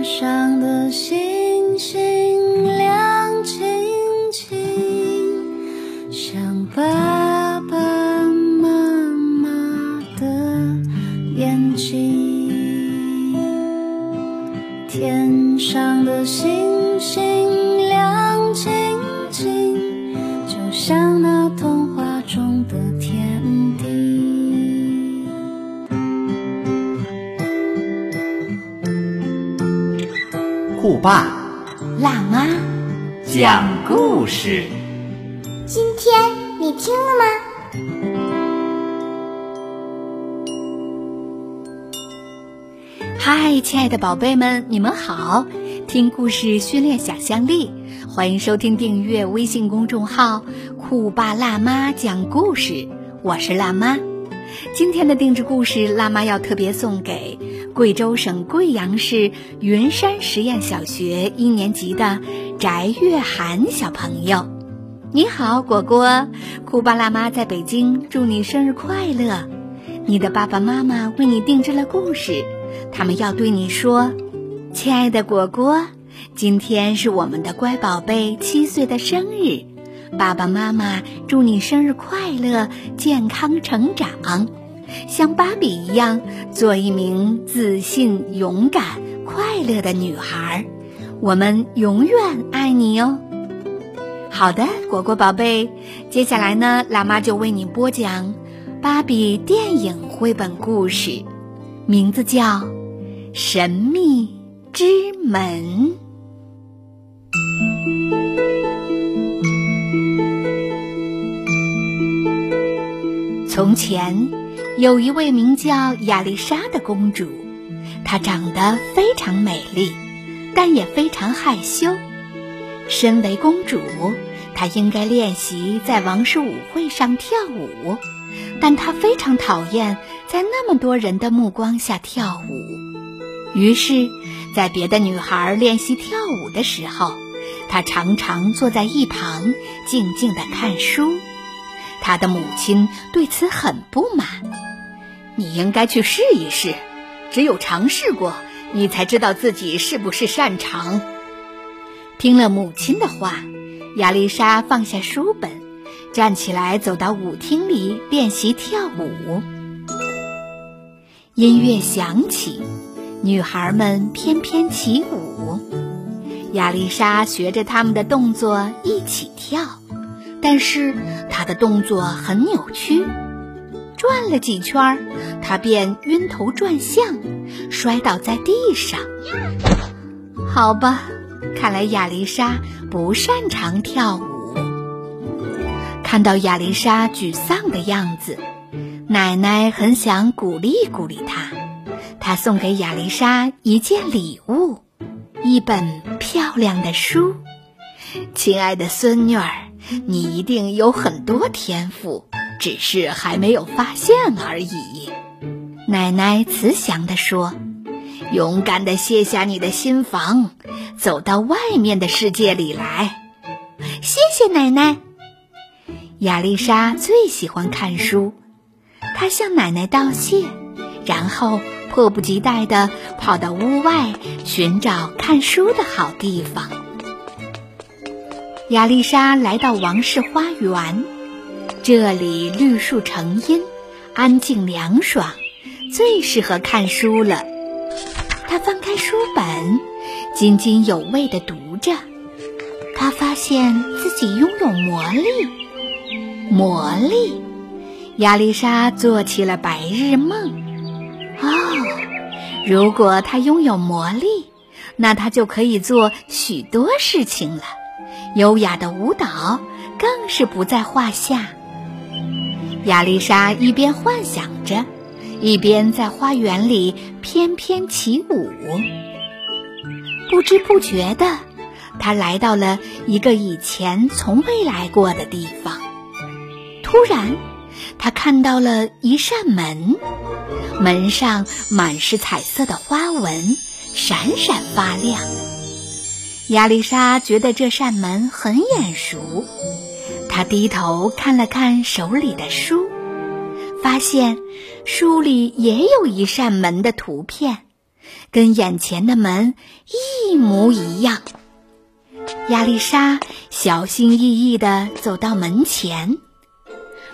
天上的星星。爸辣妈，讲故事。今天你听了吗？嗨，亲爱的宝贝们，你们好！听故事训练想象力，欢迎收听订阅微信公众号“酷爸辣妈讲故事”，我是辣妈。今天的定制故事，辣妈要特别送给贵州省贵阳市云山实验小学一年级的翟月涵小朋友。你好，果果，酷巴辣妈在北京，祝你生日快乐！你的爸爸妈妈为你定制了故事。他们要对你说：“亲爱的果果，今天是我们的乖宝贝七岁的生日，爸爸妈妈祝你生日快乐，健康成长，像芭比一样做一名自信、勇敢、快乐的女孩。我们永远爱你哦。”好的，果果宝贝，接下来呢，辣妈就为你播讲芭比电影绘本故事。名字叫《神秘之门》。从前，有一位名叫亚丽莎的公主，她长得非常美丽，但也非常害羞。身为公主，她应该练习在王室舞会上跳舞。但她非常讨厌在那么多人的目光下跳舞，于是，在别的女孩练习跳舞的时候，她常常坐在一旁静静地看书。他的母亲对此很不满：“你应该去试一试，只有尝试过，你才知道自己是不是擅长。”听了母亲的话，亚丽莎放下书本。站起来，走到舞厅里练习跳舞。音乐响起，女孩们翩翩起舞。亚丽莎学着他们的动作一起跳，但是他的动作很扭曲。转了几圈，他便晕头转向，摔倒在地上。好吧，看来亚丽莎不擅长跳舞。看到亚丽莎沮丧的样子，奶奶很想鼓励鼓励她。她送给亚丽莎一件礼物，一本漂亮的书。亲爱的孙女儿，你一定有很多天赋，只是还没有发现而已。奶奶慈祥地说：“勇敢地卸下你的心房，走到外面的世界里来。”谢谢奶奶。亚丽莎最喜欢看书，她向奶奶道谢，然后迫不及待地跑到屋外寻找看书的好地方。亚丽莎来到王室花园，这里绿树成荫，安静凉爽，最适合看书了。她翻开书本，津津有味地读着，她发现自己拥有魔力。魔力，亚丽莎做起了白日梦。哦，如果她拥有魔力，那她就可以做许多事情了。优雅的舞蹈更是不在话下。亚丽莎一边幻想着，一边在花园里翩翩起舞。不知不觉的，她来到了一个以前从未来过的地方。突然，他看到了一扇门，门上满是彩色的花纹，闪闪发亮。亚丽莎觉得这扇门很眼熟，她低头看了看手里的书，发现书里也有一扇门的图片，跟眼前的门一模一样。亚丽莎小心翼翼地走到门前，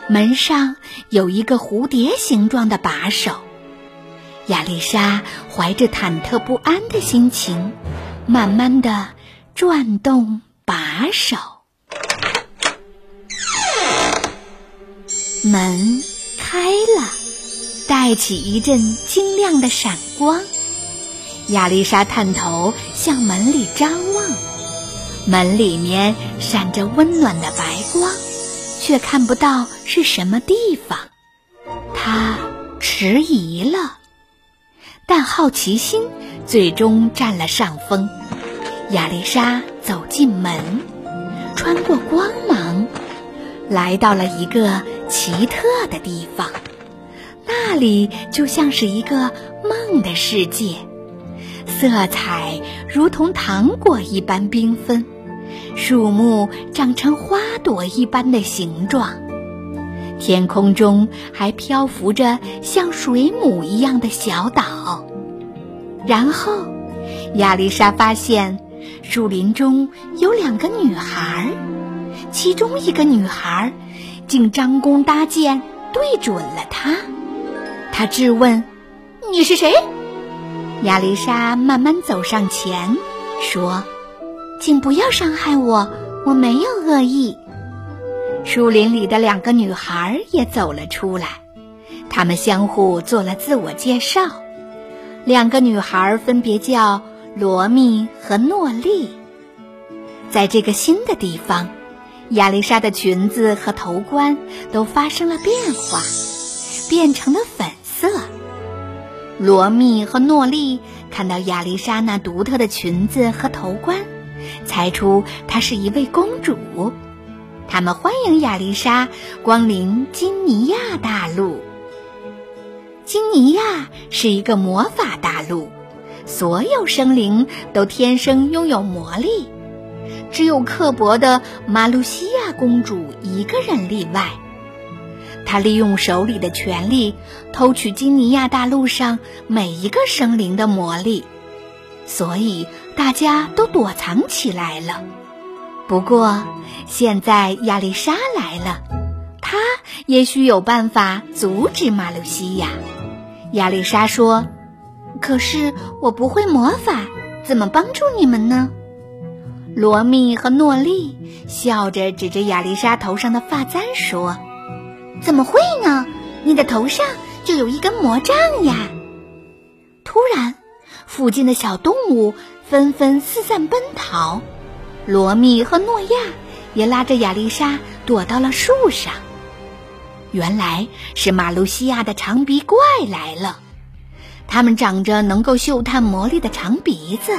门上有一个蝴蝶形状的把手。亚丽莎怀着忐忑不安的心情，慢慢地转动把手，门开了，带起一阵晶亮的闪光。亚丽莎探头向门里张望。门里面闪着温暖的白光，却看不到是什么地方。他迟疑了，但好奇心最终占了上风。亚丽莎走进门，穿过光芒，来到了一个奇特的地方。那里就像是一个梦的世界，色彩如同糖果一般缤纷。树木长成花朵一般的形状，天空中还漂浮着像水母一样的小岛。然后，亚丽莎发现树林中有两个女孩，其中一个女孩竟张弓搭箭对准了他。她质问：“你是谁？”亚丽莎慢慢走上前，说。请不要伤害我，我没有恶意。树林里的两个女孩也走了出来，她们相互做了自我介绍。两个女孩分别叫罗密和诺丽。在这个新的地方，亚丽莎的裙子和头冠都发生了变化，变成了粉色。罗密和诺丽看到亚丽莎那独特的裙子和头冠。猜出她是一位公主，他们欢迎亚丽莎光临金尼亚大陆。金尼亚是一个魔法大陆，所有生灵都天生拥有魔力，只有刻薄的马鲁西亚公主一个人例外。她利用手里的权力偷取金尼亚大陆上每一个生灵的魔力。所以大家都躲藏起来了。不过现在亚丽莎来了，她也许有办法阻止马鲁西亚。亚丽莎说：“可是我不会魔法，怎么帮助你们呢？”罗密和诺丽笑着指着亚丽莎头上的发簪说：“怎么会呢？你的头上就有一根魔杖呀！”突然。附近的小动物纷纷四散奔逃，罗密和诺亚也拉着亚丽莎躲到了树上。原来是马路西亚的长鼻怪来了，它们长着能够嗅探魔力的长鼻子，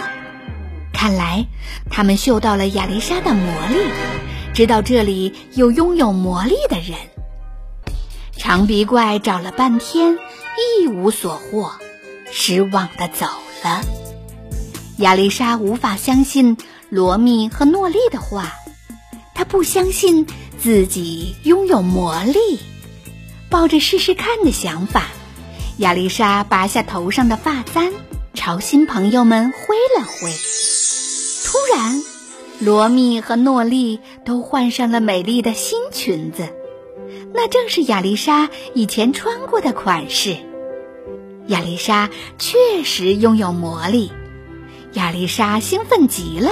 看来他们嗅到了亚丽莎的魔力，知道这里有拥有魔力的人。长鼻怪找了半天，一无所获，失望的走。了，亚丽莎无法相信罗密和诺丽的话，她不相信自己拥有魔力，抱着试试看的想法，亚丽莎拔下头上的发簪，朝新朋友们挥了挥。突然，罗密和诺丽都换上了美丽的新裙子，那正是亚丽莎以前穿过的款式。亚丽莎确实拥有魔力，亚丽莎兴奋极了，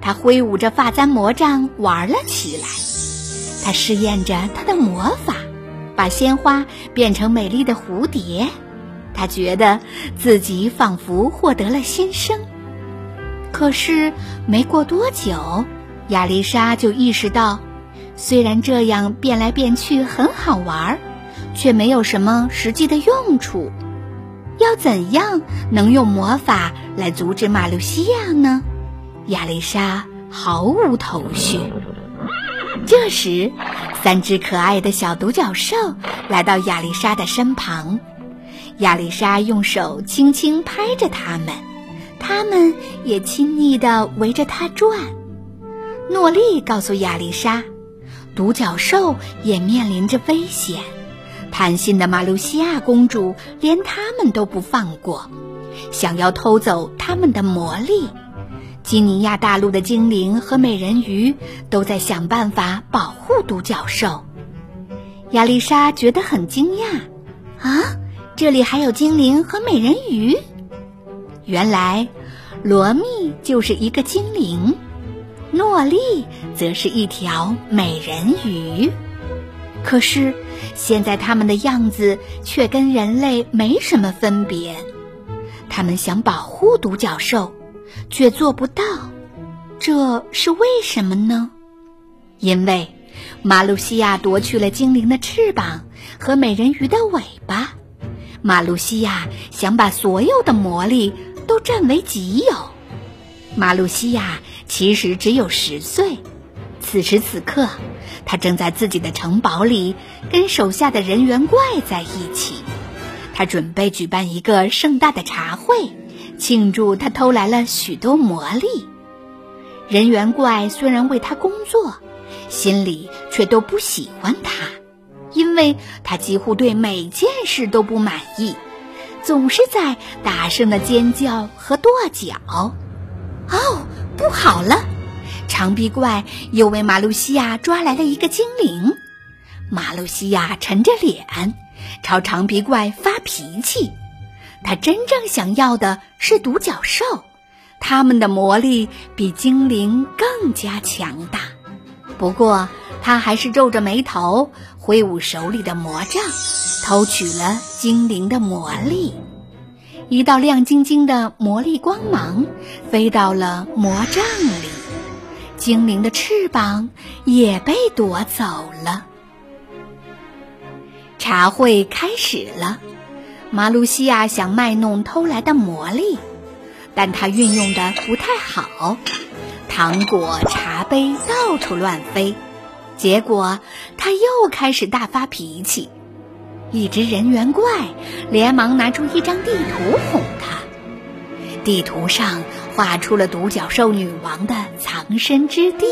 她挥舞着发簪魔杖玩了起来。她试验着她的魔法，把鲜花变成美丽的蝴蝶。她觉得自己仿佛获得了新生。可是没过多久，亚丽莎就意识到，虽然这样变来变去很好玩，却没有什么实际的用处。要怎样能用魔法来阻止马路西亚呢？亚丽莎毫无头绪。这时，三只可爱的小独角兽来到亚丽莎的身旁，亚丽莎用手轻轻拍着它们，它们也亲昵地围着她转。诺丽告诉亚丽莎，独角兽也面临着危险。贪心的马路西亚公主连他们都不放过，想要偷走他们的魔力。基尼亚大陆的精灵和美人鱼都在想办法保护独角兽。亚丽莎觉得很惊讶，啊，这里还有精灵和美人鱼！原来，罗密就是一个精灵，诺丽则是一条美人鱼。可是，现在他们的样子却跟人类没什么分别。他们想保护独角兽。却做不到，这是为什么呢？因为马路西亚夺去了精灵的翅膀和美人鱼的尾巴。马路西亚想把所有的魔力都占为己有。马路西亚其实只有十岁，此时此刻，他正在自己的城堡里跟手下的人猿怪在一起。他准备举办一个盛大的茶会。庆祝他偷来了许多魔力，人猿怪虽然为他工作，心里却都不喜欢他，因为他几乎对每件事都不满意，总是在大声的尖叫和跺脚。哦，不好了！长臂怪又为马路西亚抓来了一个精灵，马路西亚沉着脸朝长鼻怪发脾气。他真正想要的是独角兽，他们的魔力比精灵更加强大。不过，他还是皱着眉头，挥舞手里的魔杖，偷取了精灵的魔力。一道亮晶晶的魔力光芒飞到了魔杖里，精灵的翅膀也被夺走了。茶会开始了。马路西亚想卖弄偷来的魔力，但他运用的不太好，糖果、茶杯到处乱飞，结果他又开始大发脾气。一只人猿怪连忙拿出一张地图哄他，地图上画出了独角兽女王的藏身之地。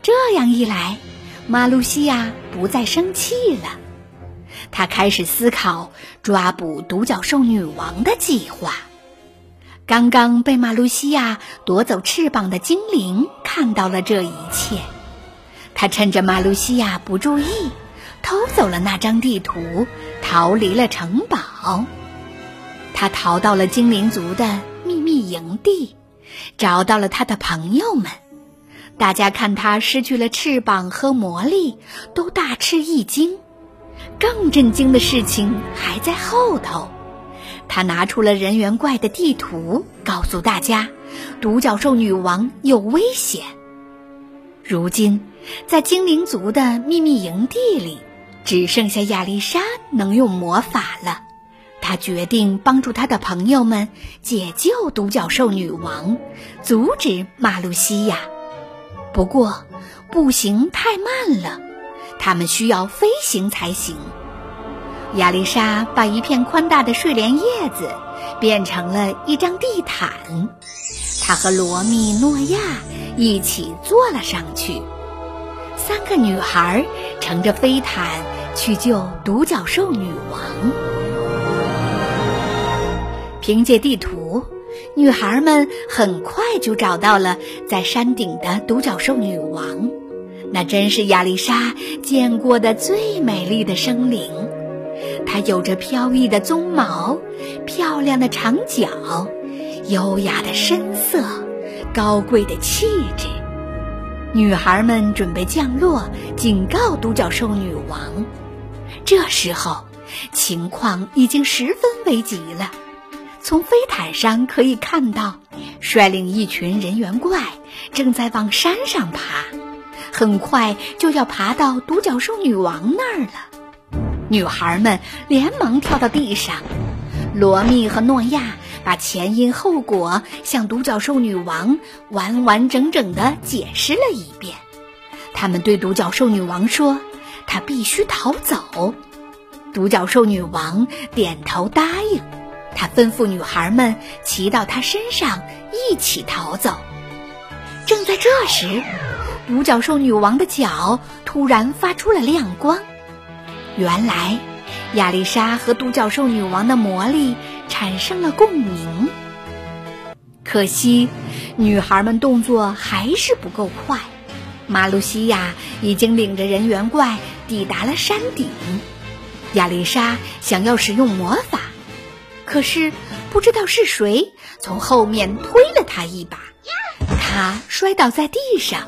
这样一来，马路西亚不再生气了。他开始思考抓捕独角兽女王的计划。刚刚被马路西亚夺走翅膀的精灵看到了这一切，他趁着马路西亚不注意，偷走了那张地图，逃离了城堡。他逃到了精灵族的秘密营地，找到了他的朋友们。大家看他失去了翅膀和魔力，都大吃一惊。更震惊的事情还在后头，他拿出了人猿怪的地图，告诉大家，独角兽女王有危险。如今，在精灵族的秘密营地里，只剩下亚丽莎能用魔法了。他决定帮助他的朋友们解救独角兽女王，阻止马路西亚。不过，步行太慢了。他们需要飞行才行。亚丽莎把一片宽大的睡莲叶子变成了一张地毯，她和罗密、诺亚一起坐了上去。三个女孩乘着飞毯去救独角兽女王。凭借地图，女孩们很快就找到了在山顶的独角兽女王。那真是亚丽莎见过的最美丽的生灵，她有着飘逸的鬃毛、漂亮的长角、优雅的身色、高贵的气质。女孩们准备降落，警告独角兽女王。这时候，情况已经十分危急了。从飞毯上可以看到，率领一群人猿怪正在往山上爬。很快就要爬到独角兽女王那儿了，女孩们连忙跳到地上。罗密和诺亚把前因后果向独角兽女王完完整整的解释了一遍。他们对独角兽女王说：“她必须逃走。”独角兽女王点头答应。她吩咐女孩们骑到她身上一起逃走。正在这时。独角兽女王的脚突然发出了亮光，原来亚丽莎和独角兽女王的魔力产生了共鸣。可惜，女孩们动作还是不够快。马路西亚已经领着人猿怪抵达了山顶。亚丽莎想要使用魔法，可是不知道是谁从后面推了她一把，她摔倒在地上，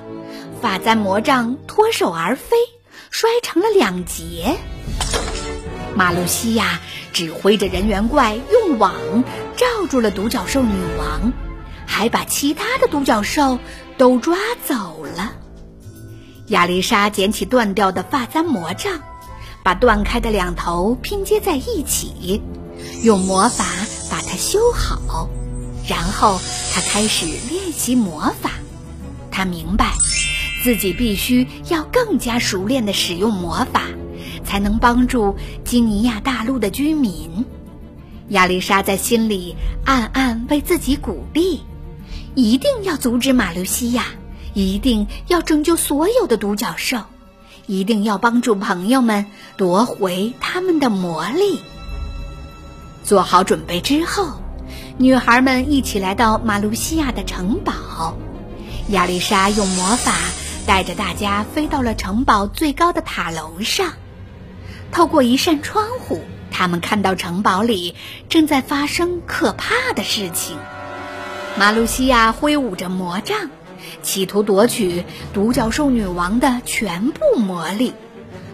发簪魔杖脱手而飞，摔成了两截。马路西亚指挥着人猿怪用网罩住了独角兽女王。还把其他的独角兽都抓走了。亚丽莎捡起断掉的发簪魔杖，把断开的两头拼接在一起，用魔法把它修好。然后她开始练习魔法。她明白，自己必须要更加熟练地使用魔法，才能帮助基尼亚大陆的居民。亚丽莎在心里暗暗为自己鼓励。一定要阻止马路西亚，一定要拯救所有的独角兽，一定要帮助朋友们夺回他们的魔力。做好准备之后，女孩们一起来到马路西亚的城堡。亚丽莎用魔法带着大家飞到了城堡最高的塔楼上。透过一扇窗户，他们看到城堡里正在发生可怕的事情。马路西亚挥舞着魔杖，企图夺取独角兽女王的全部魔力。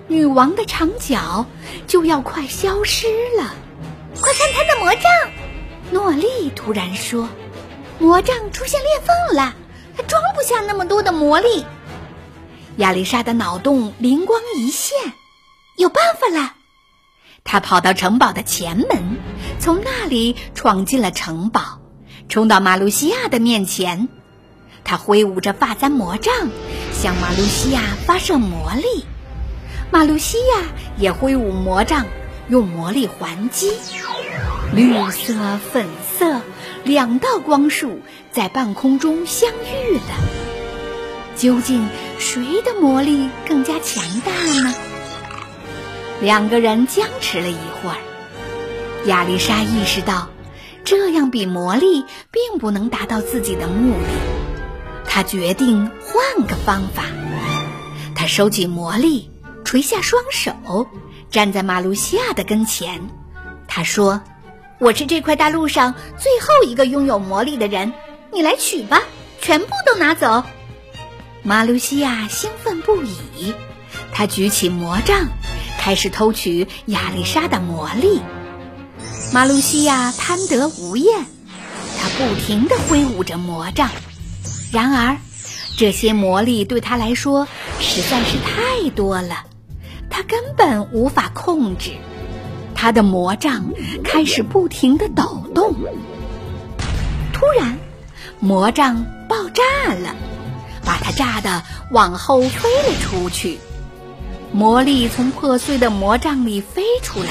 女王的长角就要快消失了。快看她的魔杖！诺丽突然说：“魔杖出现裂缝了，它装不下那么多的魔力。”亚丽莎的脑洞灵光一现，有办法了。她跑到城堡的前门，从那里闯进了城堡。冲到马路西亚的面前，他挥舞着发簪魔杖，向马路西亚发射魔力。马路西亚也挥舞魔杖，用魔力还击。绿色、粉色两道光束在半空中相遇了。究竟谁的魔力更加强大呢？两个人僵持了一会儿，亚丽莎意识到。这样比魔力并不能达到自己的目的，他决定换个方法。他收起魔力，垂下双手，站在马路西亚的跟前。他说：“我是这块大陆上最后一个拥有魔力的人，你来取吧，全部都拿走。”马鲁西亚兴奋不已，他举起魔杖，开始偷取亚丽莎的魔力。马鲁西亚贪得无厌，他不停地挥舞着魔杖。然而，这些魔力对他来说实在是太多了，他根本无法控制。他的魔杖开始不停地抖动。突然，魔杖爆炸了，把它炸得往后飞了出去。魔力从破碎的魔杖里飞出来。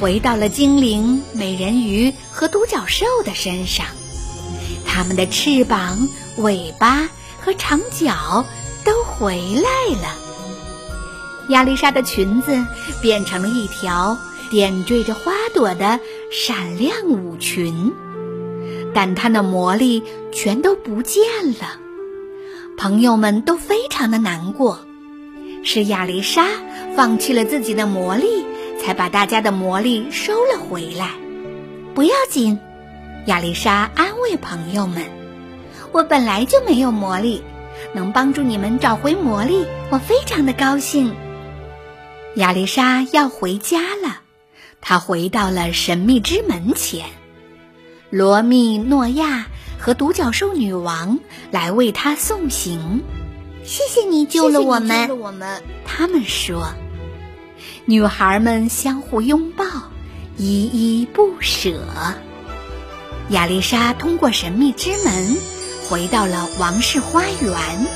回到了精灵、美人鱼和独角兽的身上，它们的翅膀、尾巴和长脚都回来了。亚丽莎的裙子变成了一条点缀着花朵的闪亮舞裙，但她的魔力全都不见了。朋友们都非常的难过，是亚丽莎放弃了自己的魔力。才把大家的魔力收了回来。不要紧，亚丽莎安慰朋友们：“我本来就没有魔力，能帮助你们找回魔力，我非常的高兴。”亚丽莎要回家了，她回到了神秘之门前。罗密、诺亚和独角兽女王来为她送行。谢谢你救了我们，他们说。女孩们相互拥抱，依依不舍。亚丽莎通过神秘之门回到了王室花园，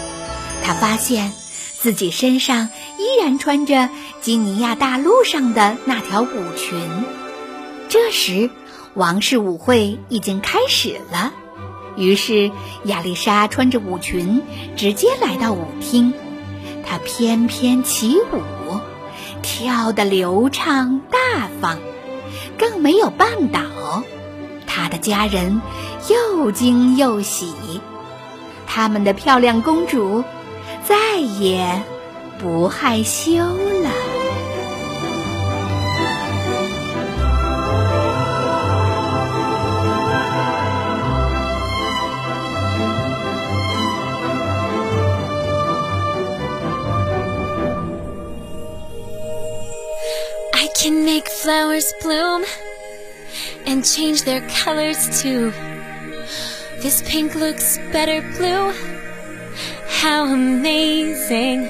她发现自己身上依然穿着基尼亚大陆上的那条舞裙。这时，王室舞会已经开始了，于是亚丽莎穿着舞裙直接来到舞厅，她翩翩起舞。跳得流畅大方，更没有绊倒。他的家人又惊又喜，他们的漂亮公主再也不害羞了。Flowers bloom and change their colors too. This pink looks better blue. How amazing.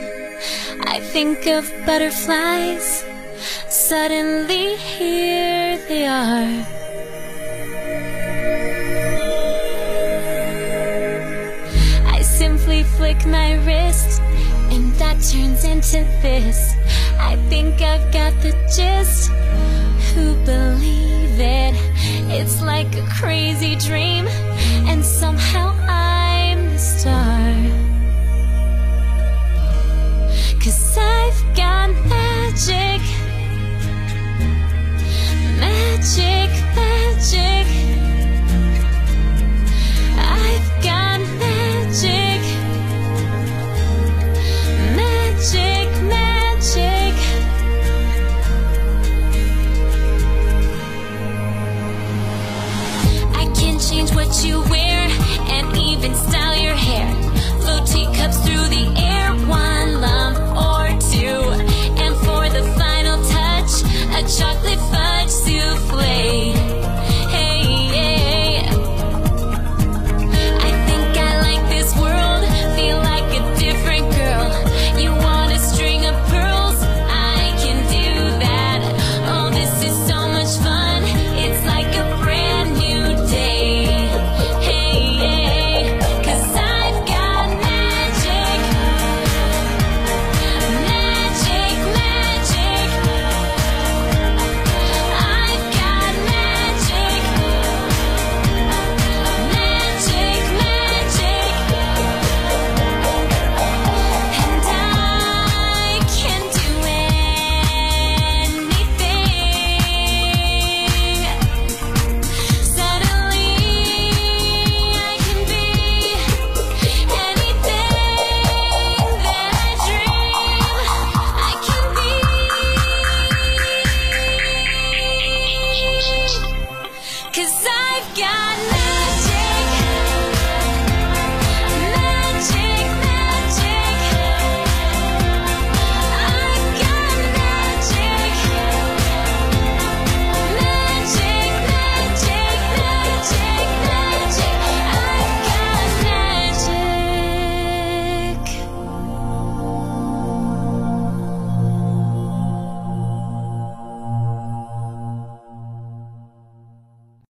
I think of butterflies. Suddenly here they are. I simply flick my wrist and that turns into this. I think I've got the gist. Who believe it? It's like a crazy dream, and somehow